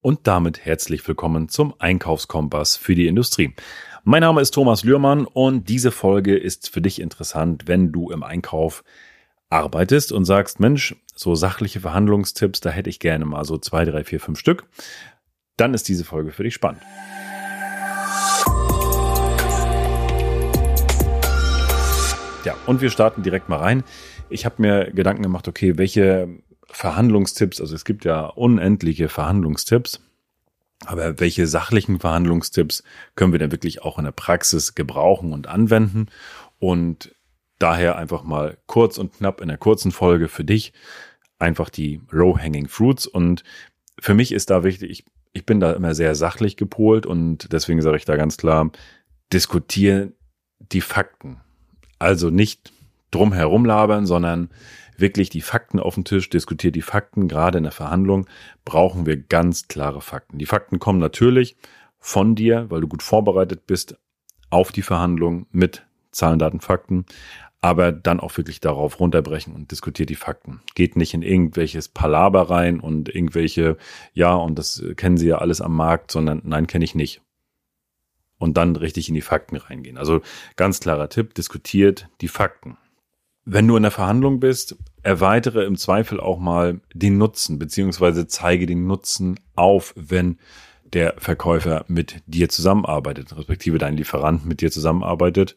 Und damit herzlich willkommen zum Einkaufskompass für die Industrie. Mein Name ist Thomas Lührmann und diese Folge ist für dich interessant, wenn du im Einkauf arbeitest und sagst, Mensch, so sachliche Verhandlungstipps, da hätte ich gerne mal so zwei, drei, vier, fünf Stück. Dann ist diese Folge für dich spannend. Ja, und wir starten direkt mal rein. Ich habe mir Gedanken gemacht, okay, welche Verhandlungstipps, also es gibt ja unendliche Verhandlungstipps, aber welche sachlichen Verhandlungstipps können wir denn wirklich auch in der Praxis gebrauchen und anwenden? Und daher einfach mal kurz und knapp in der kurzen Folge für dich einfach die Low-Hanging Fruits. Und für mich ist da wichtig, ich, ich bin da immer sehr sachlich gepolt und deswegen sage ich da ganz klar, diskutiere die Fakten. Also nicht drum herum labern, sondern wirklich die Fakten auf den Tisch, diskutiert die Fakten. Gerade in der Verhandlung brauchen wir ganz klare Fakten. Die Fakten kommen natürlich von dir, weil du gut vorbereitet bist auf die Verhandlung mit Zahlen, Daten, Fakten, aber dann auch wirklich darauf runterbrechen und diskutiert die Fakten. Geht nicht in irgendwelches Palaber rein und irgendwelche, ja, und das kennen Sie ja alles am Markt, sondern nein, kenne ich nicht. Und dann richtig in die Fakten reingehen. Also ganz klarer Tipp, diskutiert die Fakten. Wenn du in der Verhandlung bist, erweitere im Zweifel auch mal den Nutzen, beziehungsweise zeige den Nutzen auf, wenn der Verkäufer mit dir zusammenarbeitet, respektive dein Lieferant mit dir zusammenarbeitet.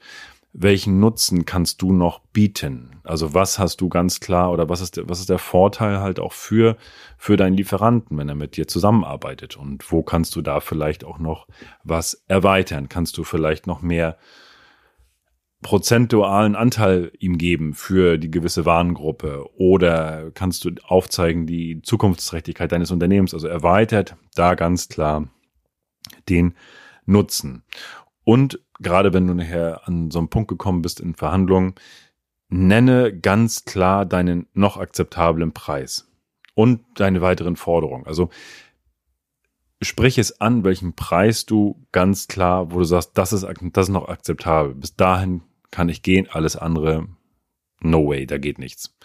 Welchen Nutzen kannst du noch bieten? Also was hast du ganz klar oder was ist, der, was ist der Vorteil halt auch für, für deinen Lieferanten, wenn er mit dir zusammenarbeitet? Und wo kannst du da vielleicht auch noch was erweitern? Kannst du vielleicht noch mehr prozentualen Anteil ihm geben für die gewisse Warengruppe oder kannst du aufzeigen die Zukunftsträchtigkeit deines Unternehmens, also erweitert da ganz klar den Nutzen. Und gerade wenn du nachher an so einen Punkt gekommen bist in Verhandlungen, nenne ganz klar deinen noch akzeptablen Preis und deine weiteren Forderungen. Also sprich es an, welchen Preis du ganz klar, wo du sagst, das ist, das ist noch akzeptabel. Bis dahin kann ich gehen, alles andere, no way, da geht nichts.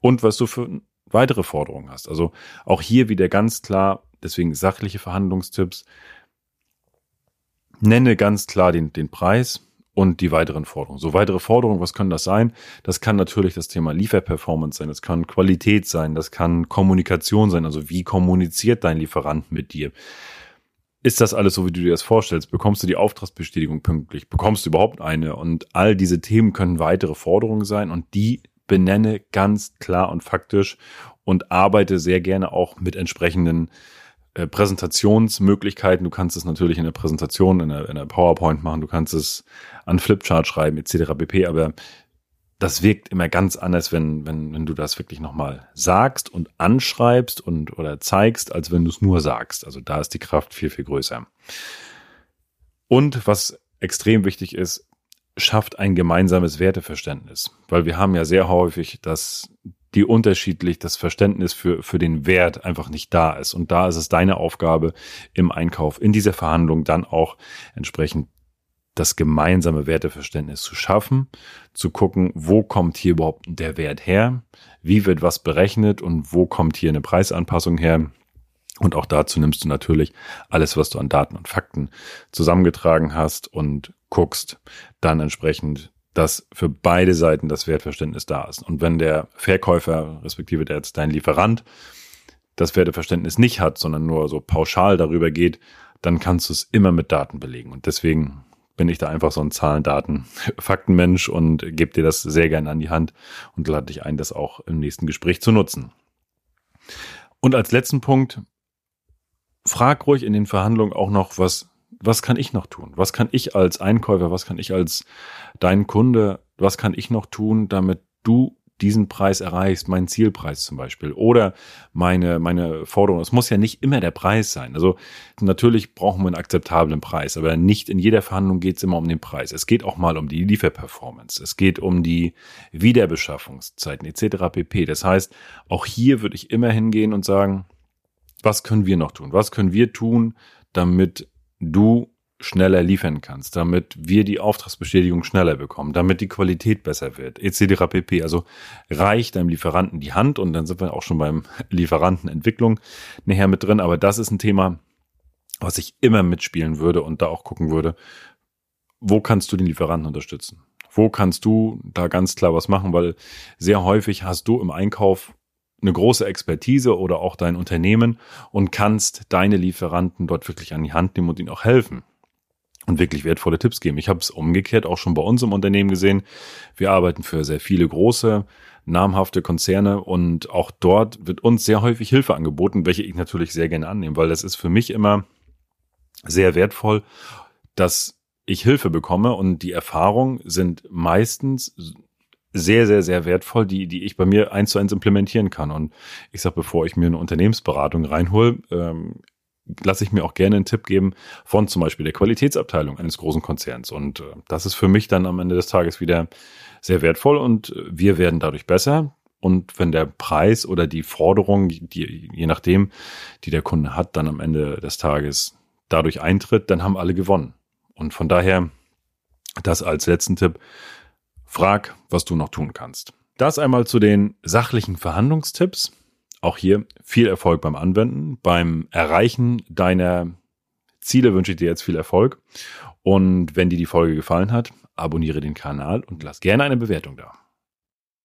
Und was du für weitere Forderungen hast. Also auch hier wieder ganz klar, deswegen sachliche Verhandlungstipps. Nenne ganz klar den, den Preis und die weiteren Forderungen. So weitere Forderungen, was können das sein? Das kann natürlich das Thema Lieferperformance sein, das kann Qualität sein, das kann Kommunikation sein, also wie kommuniziert dein Lieferant mit dir? Ist das alles so, wie du dir das vorstellst? Bekommst du die Auftragsbestätigung pünktlich? Bekommst du überhaupt eine? Und all diese Themen können weitere Forderungen sein und die benenne ganz klar und faktisch und arbeite sehr gerne auch mit entsprechenden äh, Präsentationsmöglichkeiten. Du kannst es natürlich in der Präsentation, in der, in der PowerPoint machen, du kannst es an Flipchart schreiben, etc. pp. Aber das wirkt immer ganz anders, wenn, wenn, wenn du das wirklich nochmal sagst und anschreibst und oder zeigst, als wenn du es nur sagst. Also da ist die Kraft viel, viel größer. Und was extrem wichtig ist, schafft ein gemeinsames Werteverständnis. Weil wir haben ja sehr häufig, dass die unterschiedlich das Verständnis für, für den Wert einfach nicht da ist. Und da ist es deine Aufgabe im Einkauf, in dieser Verhandlung dann auch entsprechend das gemeinsame Werteverständnis zu schaffen, zu gucken, wo kommt hier überhaupt der Wert her, wie wird was berechnet und wo kommt hier eine Preisanpassung her. Und auch dazu nimmst du natürlich alles, was du an Daten und Fakten zusammengetragen hast und guckst dann entsprechend, dass für beide Seiten das Wertverständnis da ist. Und wenn der Verkäufer, respektive der jetzt dein Lieferant, das Werteverständnis nicht hat, sondern nur so pauschal darüber geht, dann kannst du es immer mit Daten belegen. Und deswegen bin ich da einfach so ein Zahlen, Daten, Faktenmensch und gebe dir das sehr gerne an die Hand und lade dich ein, das auch im nächsten Gespräch zu nutzen. Und als letzten Punkt, frag ruhig in den Verhandlungen auch noch, was, was kann ich noch tun? Was kann ich als Einkäufer, was kann ich als dein Kunde, was kann ich noch tun, damit du diesen Preis erreichst, meinen Zielpreis zum Beispiel oder meine, meine Forderung. Es muss ja nicht immer der Preis sein. Also natürlich brauchen wir einen akzeptablen Preis, aber nicht in jeder Verhandlung geht es immer um den Preis. Es geht auch mal um die Lieferperformance. Es geht um die Wiederbeschaffungszeiten etc. pp. Das heißt, auch hier würde ich immer hingehen und sagen, was können wir noch tun? Was können wir tun, damit du schneller liefern kannst, damit wir die Auftragsbestätigung schneller bekommen, damit die Qualität besser wird, etc. pp. Also reicht deinem Lieferanten die Hand und dann sind wir auch schon beim Lieferantenentwicklung näher mit drin. Aber das ist ein Thema, was ich immer mitspielen würde und da auch gucken würde, wo kannst du den Lieferanten unterstützen? Wo kannst du da ganz klar was machen? Weil sehr häufig hast du im Einkauf eine große Expertise oder auch dein Unternehmen und kannst deine Lieferanten dort wirklich an die Hand nehmen und ihnen auch helfen und wirklich wertvolle Tipps geben. Ich habe es umgekehrt auch schon bei uns im Unternehmen gesehen. Wir arbeiten für sehr viele große, namhafte Konzerne und auch dort wird uns sehr häufig Hilfe angeboten, welche ich natürlich sehr gerne annehme, weil das ist für mich immer sehr wertvoll, dass ich Hilfe bekomme und die Erfahrungen sind meistens sehr, sehr, sehr wertvoll, die, die ich bei mir eins zu eins implementieren kann. Und ich sage, bevor ich mir eine Unternehmensberatung reinhole, ähm, lasse ich mir auch gerne einen Tipp geben von zum Beispiel der Qualitätsabteilung eines großen Konzerns. Und äh, das ist für mich dann am Ende des Tages wieder sehr wertvoll und wir werden dadurch besser. Und wenn der Preis oder die Forderung, die, je nachdem, die der Kunde hat, dann am Ende des Tages dadurch eintritt, dann haben alle gewonnen. Und von daher, das als letzten Tipp, frag, was du noch tun kannst. Das einmal zu den sachlichen Verhandlungstipps. Auch hier viel Erfolg beim Anwenden. Beim Erreichen deiner Ziele wünsche ich dir jetzt viel Erfolg. Und wenn dir die Folge gefallen hat, abonniere den Kanal und lass gerne eine Bewertung da.